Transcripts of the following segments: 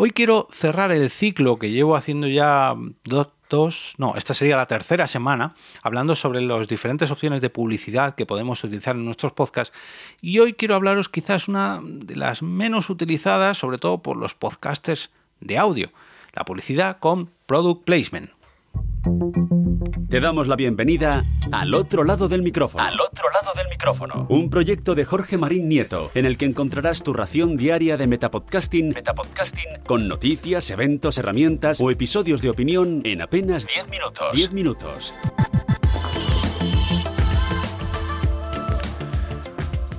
Hoy quiero cerrar el ciclo que llevo haciendo ya dos, dos, no, esta sería la tercera semana, hablando sobre las diferentes opciones de publicidad que podemos utilizar en nuestros podcasts. Y hoy quiero hablaros quizás una de las menos utilizadas, sobre todo por los podcasters de audio, la publicidad con product placement. Te damos la bienvenida al otro lado del micrófono. Al otro lado del micrófono. Un proyecto de Jorge Marín Nieto, en el que encontrarás tu ración diaria de metapodcasting, Metapodcasting con noticias, eventos, herramientas o episodios de opinión en apenas 10 minutos. 10 minutos.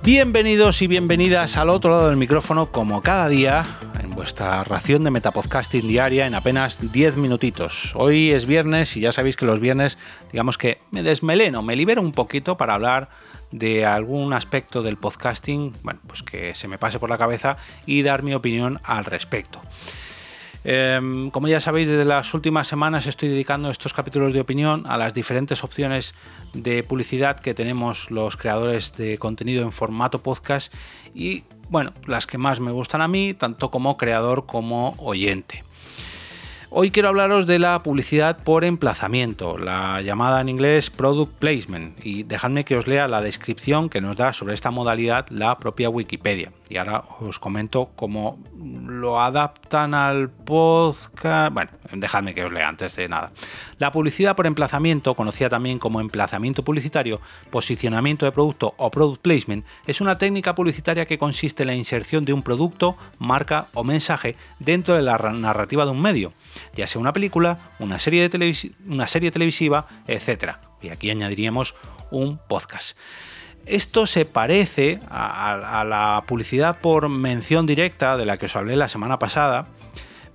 Bienvenidos y bienvenidas al otro lado del micrófono, como cada día, en vuestra ración de metapodcasting diaria en apenas 10 minutitos. Hoy es viernes y ya sabéis que los viernes, digamos que me desmeleno, me libero un poquito para hablar de algún aspecto del podcasting, bueno, pues que se me pase por la cabeza y dar mi opinión al respecto. Em, como ya sabéis, desde las últimas semanas estoy dedicando estos capítulos de opinión a las diferentes opciones de publicidad que tenemos los creadores de contenido en formato podcast y, bueno, las que más me gustan a mí, tanto como creador como oyente. Hoy quiero hablaros de la publicidad por emplazamiento, la llamada en inglés product placement, y dejadme que os lea la descripción que nos da sobre esta modalidad la propia Wikipedia. Y ahora os comento cómo lo adaptan al podcast. Bueno, dejadme que os lea antes de nada. La publicidad por emplazamiento, conocida también como emplazamiento publicitario, posicionamiento de producto o product placement, es una técnica publicitaria que consiste en la inserción de un producto, marca o mensaje dentro de la narrativa de un medio, ya sea una película, una serie, de una serie televisiva, etc. Y aquí añadiríamos un podcast. Esto se parece a, la publicidad por mención directa de la que os hablé la semana pasada,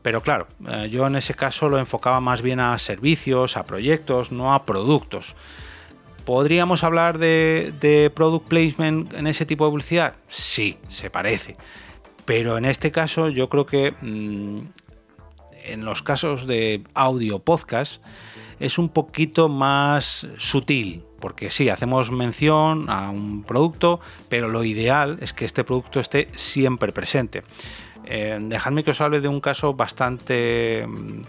pero claro, eh, yo en ese caso lo enfocaba más bien a servicios, a proyectos, no a productos. ¿Podríamos hablar de, product placement en ese tipo de publicidad? Sí, se parece. Pero en este caso yo creo que mm, en los casos de audio podcast es un poquito más sutil, porque sí, hacemos mención a un producto, pero lo ideal es que este producto esté siempre presente. Eh, dejadme que os hable de un caso bastante, mm,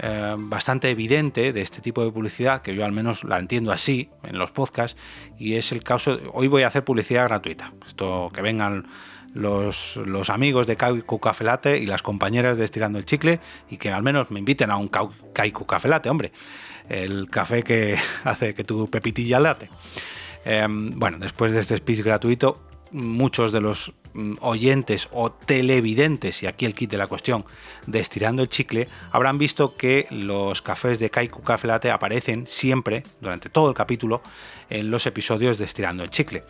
eh, bastante evidente de este tipo de publicidad, que yo al menos la entiendo así en los podcasts, y es el caso, hoy voy a hacer publicidad gratuita, esto que vengan los, amigos de Kaiku Café Latte y las compañeras de Estirando el Chicle y que al menos me inviten a un Kaiku Café Latte, hombre el café que hace que tu pepitilla late. Em, bueno, después de este speech gratuito, muchos de los mm, oyentes o televidentes, y aquí el kit de la cuestión de Estirando el Chicle, habrán visto que los cafés de Kaiku Café Latte aparecen siempre, durante todo el capítulo, en los episodios de Estirando el Chicle.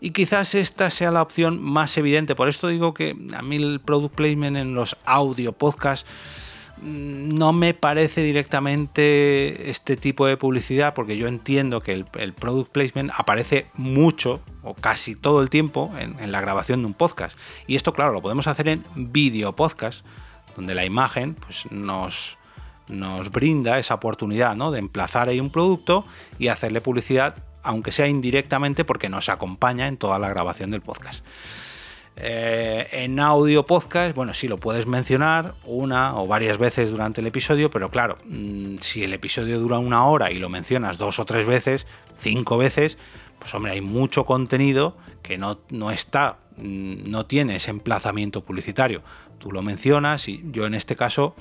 Y quizás esta sea la opción más evidente, por esto digo que a mí el product placement en los audio podcasts no me parece directamente este tipo de publicidad porque yo entiendo que el, product placement aparece mucho o casi todo el tiempo en, la grabación de un podcast. Y esto, claro, lo podemos hacer en video podcast, donde la imagen pues, nos, nos brinda esa oportunidad ¿no? de emplazar ahí un producto y hacerle publicidad, aunque sea indirectamente, porque nos acompaña en toda la grabación del podcast. Eh, en audio podcast, bueno, sí lo puedes mencionar una o varias veces durante el episodio, pero claro, mm, si el episodio dura una hora y lo mencionas dos o tres veces, cinco veces, pues hombre, hay mucho contenido que no, no está, mm, no tiene ese emplazamiento publicitario. Tú lo mencionas y yo en este caso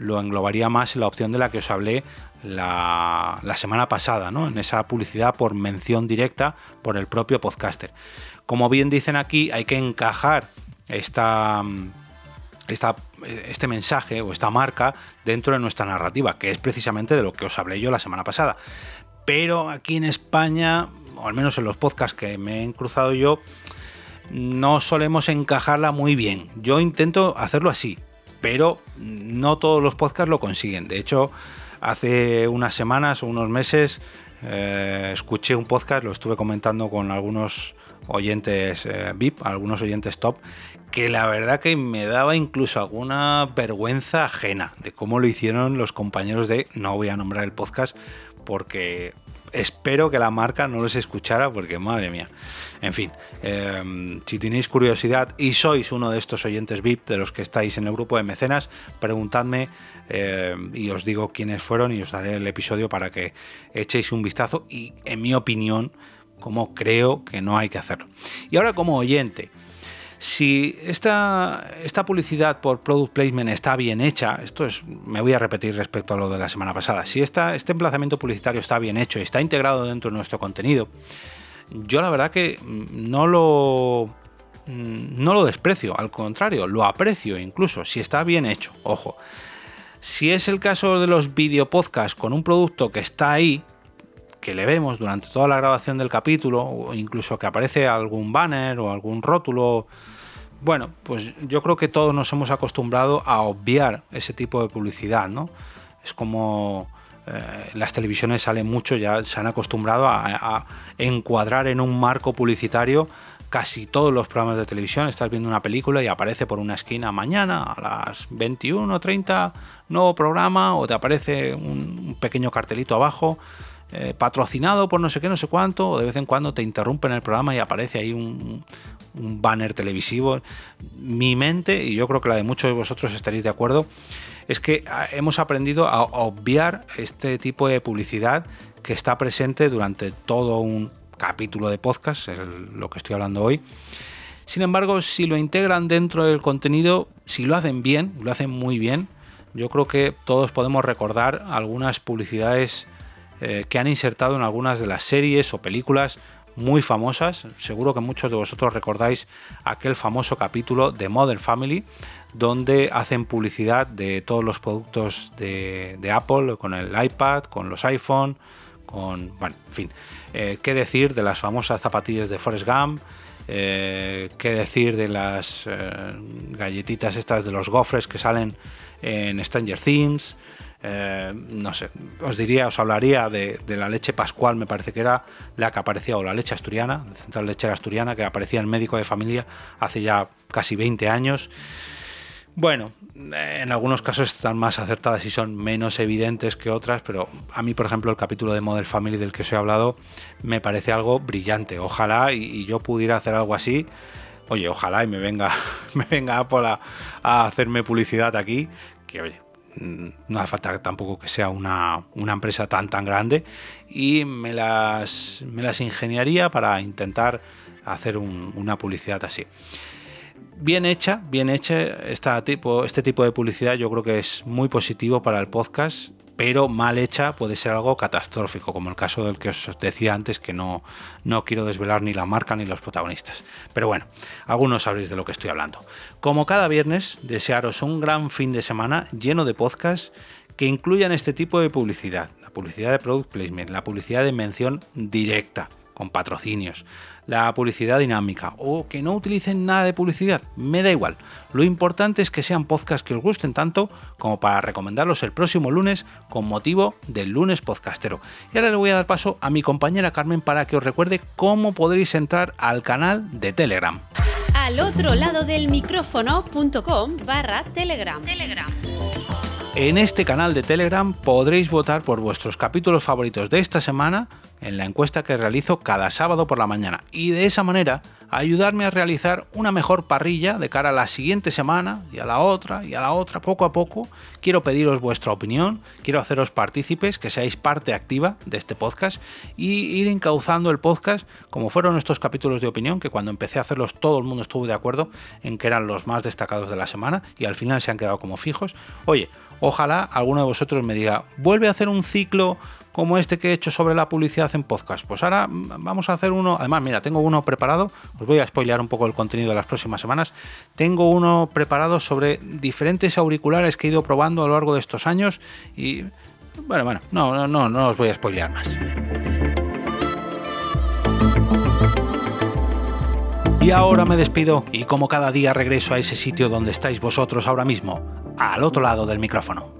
lo englobaría más en la opción de la que os hablé la, semana pasada, ¿no? En esa publicidad por mención directa por el propio podcaster. Como bien dicen aquí, hay que encajar esta, este mensaje o esta marca dentro de nuestra narrativa, que es precisamente de lo que os hablé yo la semana pasada. Pero aquí en España, o al menos en los podcasts que me he cruzado yo, no solemos encajarla muy bien. Yo intento hacerlo así, pero no todos los podcasts lo consiguen. De hecho, hace unas semanas o unos meses eh, escuché un podcast, lo estuve comentando con algunos oyentes eh, VIP, algunos oyentes top, que la verdad que me daba incluso alguna vergüenza ajena de cómo lo hicieron los compañeros de, no voy a nombrar el podcast, porque espero que la marca no les escuchara porque madre mía. En fin, em, si tenéis curiosidad y sois uno de estos oyentes VIP de los que estáis en el grupo de mecenas, preguntadme em, y os digo quiénes fueron y os daré el episodio para que echéis un vistazo y en mi opinión, como creo que no hay que hacerlo. Y ahora como oyente, si esta, esta publicidad por product placement está bien hecha, esto es, me voy a repetir respecto a lo de la semana pasada, si este emplazamiento publicitario está bien hecho y está integrado dentro de nuestro contenido, yo la verdad que no lo, no lo desprecio, al contrario, lo aprecio incluso, si está bien hecho, ojo. Si es el caso de los videopodcasts con un producto que está ahí, le vemos durante toda la grabación del capítulo, o incluso que aparece algún banner o algún rótulo, bueno, pues yo creo que todos nos hemos acostumbrado a obviar ese tipo de publicidad, ¿no? Es como eh, las televisiones salen mucho, ya se han acostumbrado a, encuadrar en un marco publicitario casi todos los programas de televisión. Estás viendo una película y aparece por una esquina mañana a las 21.30 nuevo programa o te aparece un pequeño cartelito abajo eh, patrocinado por no sé qué, no sé cuánto, o de vez en cuando te interrumpen el programa y aparece ahí un, banner televisivo. Mi mente, y yo creo que la de muchos de vosotros estaréis de acuerdo, es que ah, hemos aprendido a obviar este tipo de publicidad que está presente durante todo un capítulo de podcast, lo que estoy hablando hoy. Sin embargo, si lo integran dentro del contenido, si lo hacen bien, lo hacen muy bien, yo creo que todos podemos recordar algunas publicidades eh, que han insertado en algunas de las series o películas muy famosas. Seguro que muchos de vosotros recordáis aquel famoso capítulo de Modern Family, donde hacen publicidad de todos los productos de, Apple, con el iPad, con los iPhone, con. Bueno, en fin. Eh, ¿Qué decir de las famosas zapatillas de Forrest Gump? Eh, ¿Qué decir de las galletitas estas de los gofres que salen en Stranger Things? Eh, no sé, os diría, os hablaría de, la leche pascual, me parece que era la que aparecía, o la leche asturiana, la central lechera asturiana, que aparecía en médico de familia hace ya casi 20 años. Bueno, en algunos casos están más acertadas y son menos evidentes que otras, pero a mí, por ejemplo, el capítulo de Model Family del que os he hablado me parece algo brillante. Ojalá y, yo pudiera hacer algo así. Oye, ojalá y me venga, me venga Apple a, a hacerme publicidad aquí, que oye, no hace falta tampoco que sea una, empresa tan tan grande y me las, me las ingeniaría para intentar hacer una publicidad así. Bien hecha, bien hecha esta tipo, este tipo de publicidad yo creo que es muy positivo para el podcast pero mal hecha puede ser algo catastrófico, como el caso del que os decía antes, que no, no quiero desvelar ni la marca ni los protagonistas. Pero bueno, algunos sabréis de lo que estoy hablando. Como cada viernes, desearos un gran fin de semana lleno de podcasts que incluyan este tipo de publicidad, la publicidad de product placement, la publicidad de mención directa con patrocinios, la publicidad dinámica o que no utilicen nada de publicidad, me da igual. Lo importante es que sean podcasts que os gusten tanto como para recomendarlos el próximo lunes con motivo del lunes podcastero. Y ahora le voy a dar paso a mi compañera Carmen para que os recuerde cómo podréis entrar al canal de Telegram. Al otro lado del micrófono.com barra Telegram. Telegram. En este canal de Telegram podréis votar por vuestros capítulos favoritos de esta semana en la encuesta que realizo cada sábado por la mañana y de esa manera ayudarme a realizar una mejor parrilla de cara a la siguiente semana y a la otra y a la otra poco a poco. Quiero pediros vuestra opinión, quiero haceros partícipes, que seáis parte activa de este podcast y ir encauzando el podcast como fueron estos capítulos de opinión que cuando empecé a hacerlos todo el mundo estuvo de acuerdo en que eran los más destacados de la semana y al final se han quedado como fijos. Oye, ojalá alguno de vosotros me diga, vuelve a hacer un ciclo como este que he hecho sobre la publicidad en podcast. Pues ahora vamos a hacer uno, además mira, tengo uno preparado, os voy a spoilear un poco el contenido de las próximas semanas, tengo uno preparado sobre diferentes auriculares que he ido probando a lo largo de estos años y bueno, bueno, no, no, no, no os voy a spoilear más. Y ahora me despido y como cada día regreso a ese sitio donde estáis vosotros ahora mismo, al otro lado del micrófono.